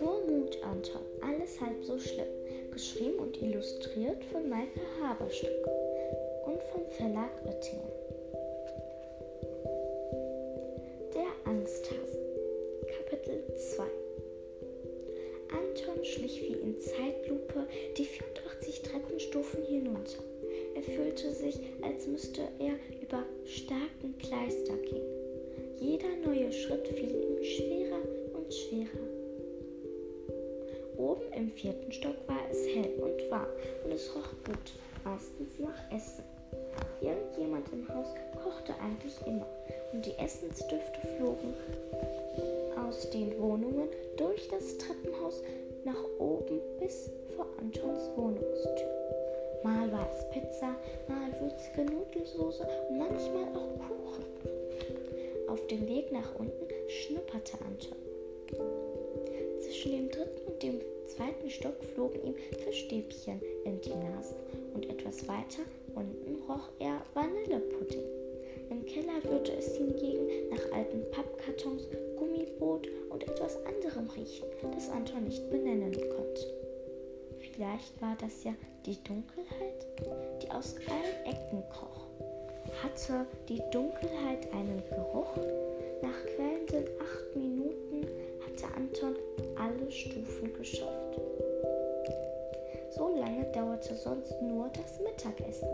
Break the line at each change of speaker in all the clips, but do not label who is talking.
Nur Mut, Anton, alles halb so schlimm. Geschrieben und illustriert von Maike Haberstück und vom Verlag Oettingen. Der Angsthase. Kapitel 2 Anton schlich wie in Zeitlupe die 84 Treppenstufen hinunter. Er fühlte sich, als müsste er über starken Kleister gehen. Jeder neue Schritt fiel ihm schwerer und schwerer. Oben im vierten Stock war es hell und warm und es roch gut, meistens nach Essen. Irgendjemand im Haus kochte eigentlich immer und die Essensdüfte flogen aus den Wohnungen durch das Treppenhaus nach oben bis vor Antons Wohnungstür. Mal war es Pizza, mal würzige Nudelsoße und manchmal auch Kuchen. Auf dem Weg nach unten schnupperte Anton. Zwischen dem dritten und dem zweiten Stock flogen ihm Fischstäbchen in die Nase und etwas weiter unten roch er Vanillepudding. Im Keller würde es hingegen nach alten Pappkartons, Gummibrot und etwas anderem riechen, das Anton nicht benennen konnte. Vielleicht war das ja die Dunkelheit, die aus allen Ecken kroch. Hatte die Dunkelheit einen Geruch? Nach quälenden acht Minuten hatte Anton alle Stufen geschafft. So lange dauerte sonst nur das Mittagessen.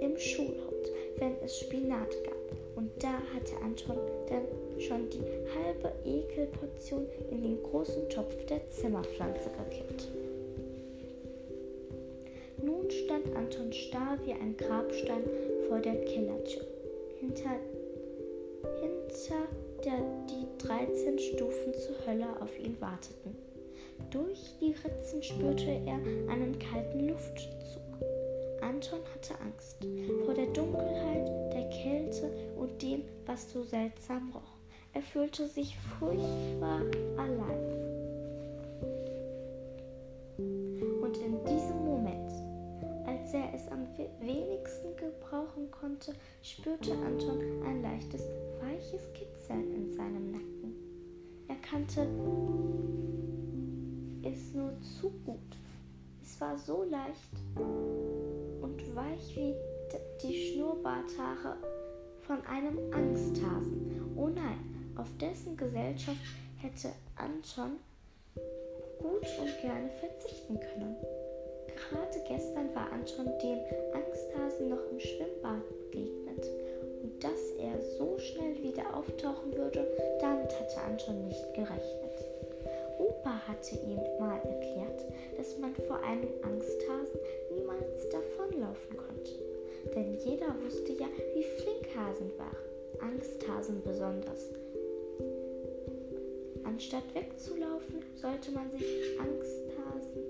Im Schulhaus, wenn es Spinat gab. Und da hatte Anton dann schon die halbe Ekelportion in den großen Topf der Zimmerpflanze gekippt. Nun stand Anton starr wie ein Grabstein vor der Kellertür. Hinter, hinter der die 13 Stufen zur Hölle auf ihn warteten. Durch die Ritzen spürte er einen kalten Luftzug. Anton hatte Angst vor der Dunkelheit, der Kälte und dem, was so seltsam roch. Er fühlte sich furchtbar allein. Und in diesem Moment, als er es am wenigsten gebrauchen konnte, spürte Anton ein leichtes, weiches Kitzeln in seinem Nacken. Er kannte es nur zu gut. Es war so leicht und weich wie die Schnurrbarthaare von einem Angsthasen. Oh nein, auf dessen Gesellschaft hätte Anton gut und gerne verzichten können. Gerade gestern war Anton dem Angsthasen noch im Schwimmbad begegnet. Und dass er so schnell wieder auftauchen würde, damit hatte Anton nicht gerechnet. Opa hatte ihm mal erklärt, dass man vor einem Angsthasen niemals davonlaufen konnte. Denn jeder wusste ja, wie flink Hasen waren. Angsthasen besonders. Anstatt wegzulaufen, sollte man sich Angsthasen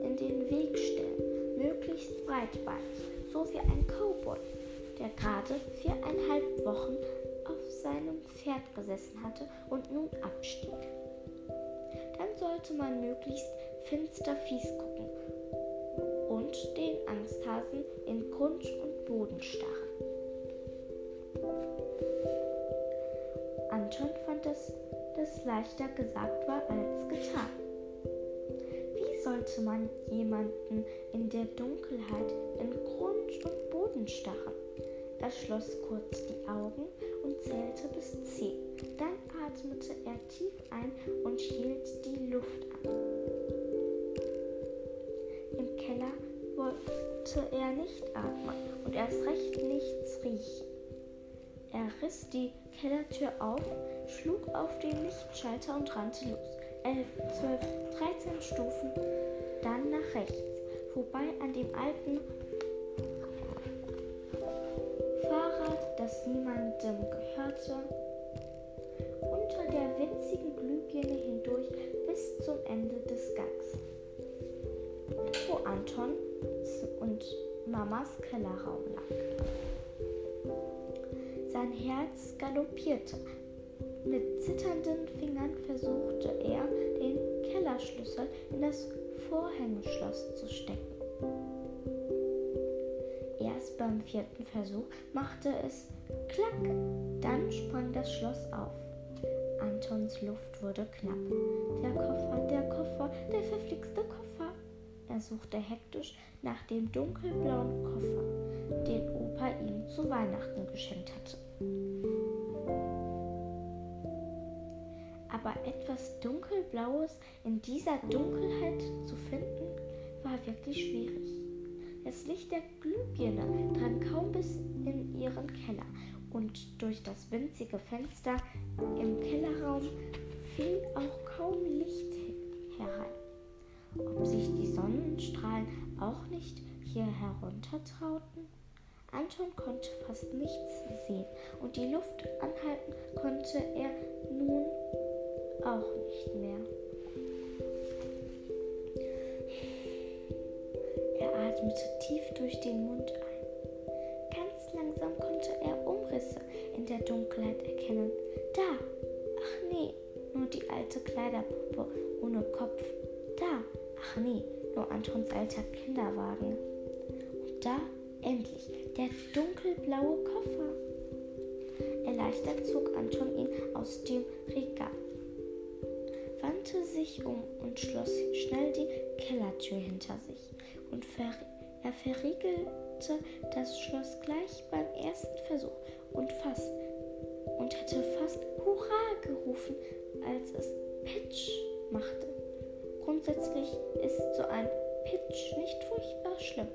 in den Weg stellen, möglichst breitbeinig, so wie ein Cowboy, der gerade viereinhalb Wochen auf seinem Pferd gesessen hatte und nun abstieg. Dann sollte man möglichst finster fies gucken und den Angsthasen in Grund und Boden starren. Anton fand es das leichter gesagt war als getan. Wie sollte man jemanden in der Dunkelheit in Grund und Boden starren? Er schloss kurz die Augen und zählte bis zehn. Dann atmete er tief ein und hielt die Luft an. Im Keller wollte er nicht atmen und erst recht nichts riechen. Er riss die Kellertür auf, schlug auf den Lichtschalter und rannte los. Elf, zwölf, dreizehn Stufen, dann nach rechts, vorbei an dem alten Fahrrad, das niemandem gehörte, unter der winzigen Glühbirne hindurch bis zum Ende des Gangs, wo Anton und Mamas Kellerraum lag. Sein Herz galoppierte. Mit zitternden Fingern versuchte er, den Kellerschlüssel in das Vorhängeschloss zu stecken. Erst beim vierten Versuch machte es klack. Dann sprang das Schloss auf. Antons Luft wurde knapp. Der Koffer, der Koffer, der verflixte Koffer. Er suchte hektisch nach dem dunkelblauen Koffer, den Opa ihm zu Weihnachten geschenkt hatte. Aber etwas Dunkelblaues in dieser Dunkelheit zu finden, war wirklich schwierig. Das Licht der Glühbirne drang kaum bis in ihren Keller und durch das winzige Fenster im Kellerraum fiel auch kaum Licht herein. Ob sich die Sonnenstrahlen auch nicht hier heruntertrauten? Anton konnte fast nichts sehen und die Luft anhalten konnte er nun auch nicht mehr. Er atmete tief durch den Mund ein. Ganz langsam konnte er Umrisse in der Dunkelheit erkennen. Da! Ach nee, nur die alte Kleiderpuppe ohne Kopf. Da! Ach nee, nur Antons alter Kinderwagen. Und da endlich der dunkelblaue Koffer. Erleichtert zog Anton ihn aus dem Regal, wandte sich um und schloss schnell die Kellertür hinter sich. Und ver er verriegelte das Schloss gleich beim ersten Versuch und fast und hätte fast Hurra gerufen, als es Pitch machte. Grundsätzlich ist so ein Pitch nicht furchtbar schlimm.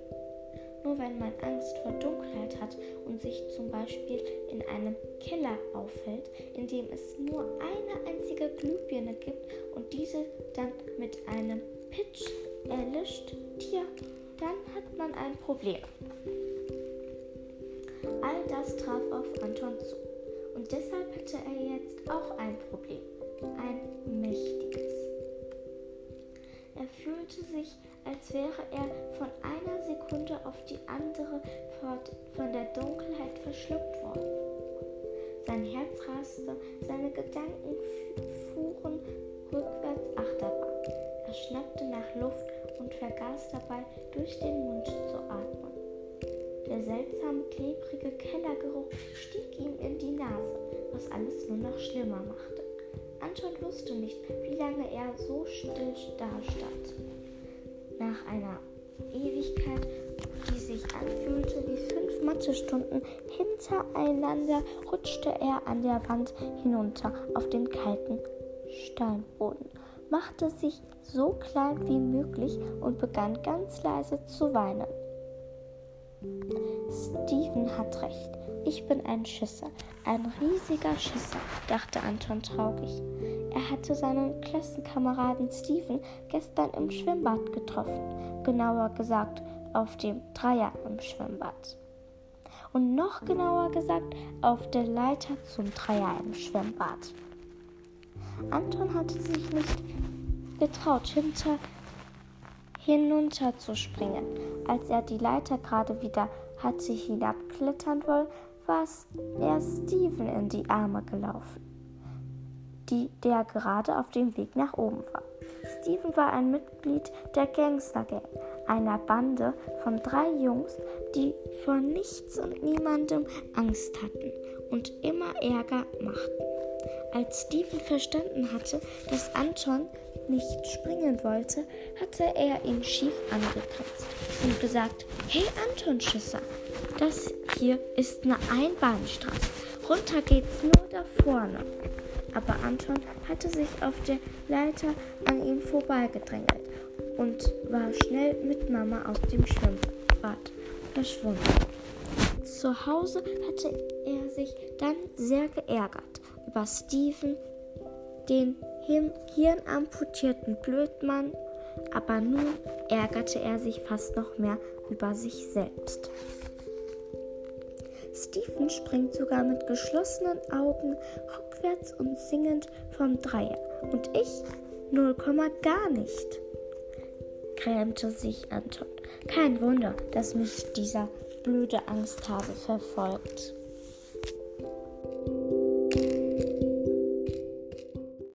Nur wenn man Angst vor Dunkelheit hat und sich zum Beispiel in einem Keller auffällt, in dem es nur eine einzige Glühbirne gibt und diese dann mit einem Pitch erlischt, tja, dann hat man ein Problem. All das traf auf Anton zu. Und deshalb hatte er jetzt auch ein Problem. Ein mächtiges. Er fühlte sich, als wäre er auf die andere von der Dunkelheit verschluckt worden. Sein Herz raste, seine Gedanken fuhren rückwärts Achterbahn. Er schnappte nach Luft und vergaß dabei, durch den Mund zu atmen. Der seltsame, klebrige Kellergeruch stieg ihm in die Nase, was alles nur noch schlimmer machte. Anton wusste nicht, wie lange er so still dastand. Nach einer Ewigkeit, Mathestunden, hintereinander rutschte er an der Wand hinunter auf den kalten Steinboden, machte sich so klein wie möglich und begann ganz leise zu weinen. Steven hat recht. Ich bin ein Schisser, ein riesiger Schisser, dachte Anton traurig. Er hatte seinen Klassenkameraden Steven gestern im Schwimmbad getroffen, genauer gesagt auf dem Dreier im Schwimmbad. Und noch genauer gesagt auf der Leiter zum Dreier im Schwimmbad. Anton hatte sich nicht getraut, hinter hinunterzuspringen. Als er die Leiter gerade wieder hatte hinabklettern wollen, war er Steven in die Arme gelaufen, die, der gerade auf dem Weg nach oben war. Steven war ein Mitglied der Gangster-Gang, einer Bande von drei Jungs, die vor nichts und niemandem Angst hatten und immer Ärger machten. Als Steven verstanden hatte, dass Anton nicht springen wollte, hatte er ihn schief angekratzt und gesagt, hey Anton Schisser, das hier ist eine Einbahnstraße. Runter geht's nur da vorne. Aber Anton hatte sich auf der Leiter an ihm vorbeigedrängelt und war schnell mit Mama aus dem Schwimmbad verschwunden. Zu Hause hatte er sich dann sehr geärgert über Steven, den hirnamputierten Blödmann, aber nun ärgerte er sich fast noch mehr über sich selbst. Steven springt sogar mit geschlossenen Augen rückwärts und singend vom Dreier. Und ich 0, gar nicht, grämte sich Anton. Kein Wunder, dass mich dieser blöde Angsthase verfolgt.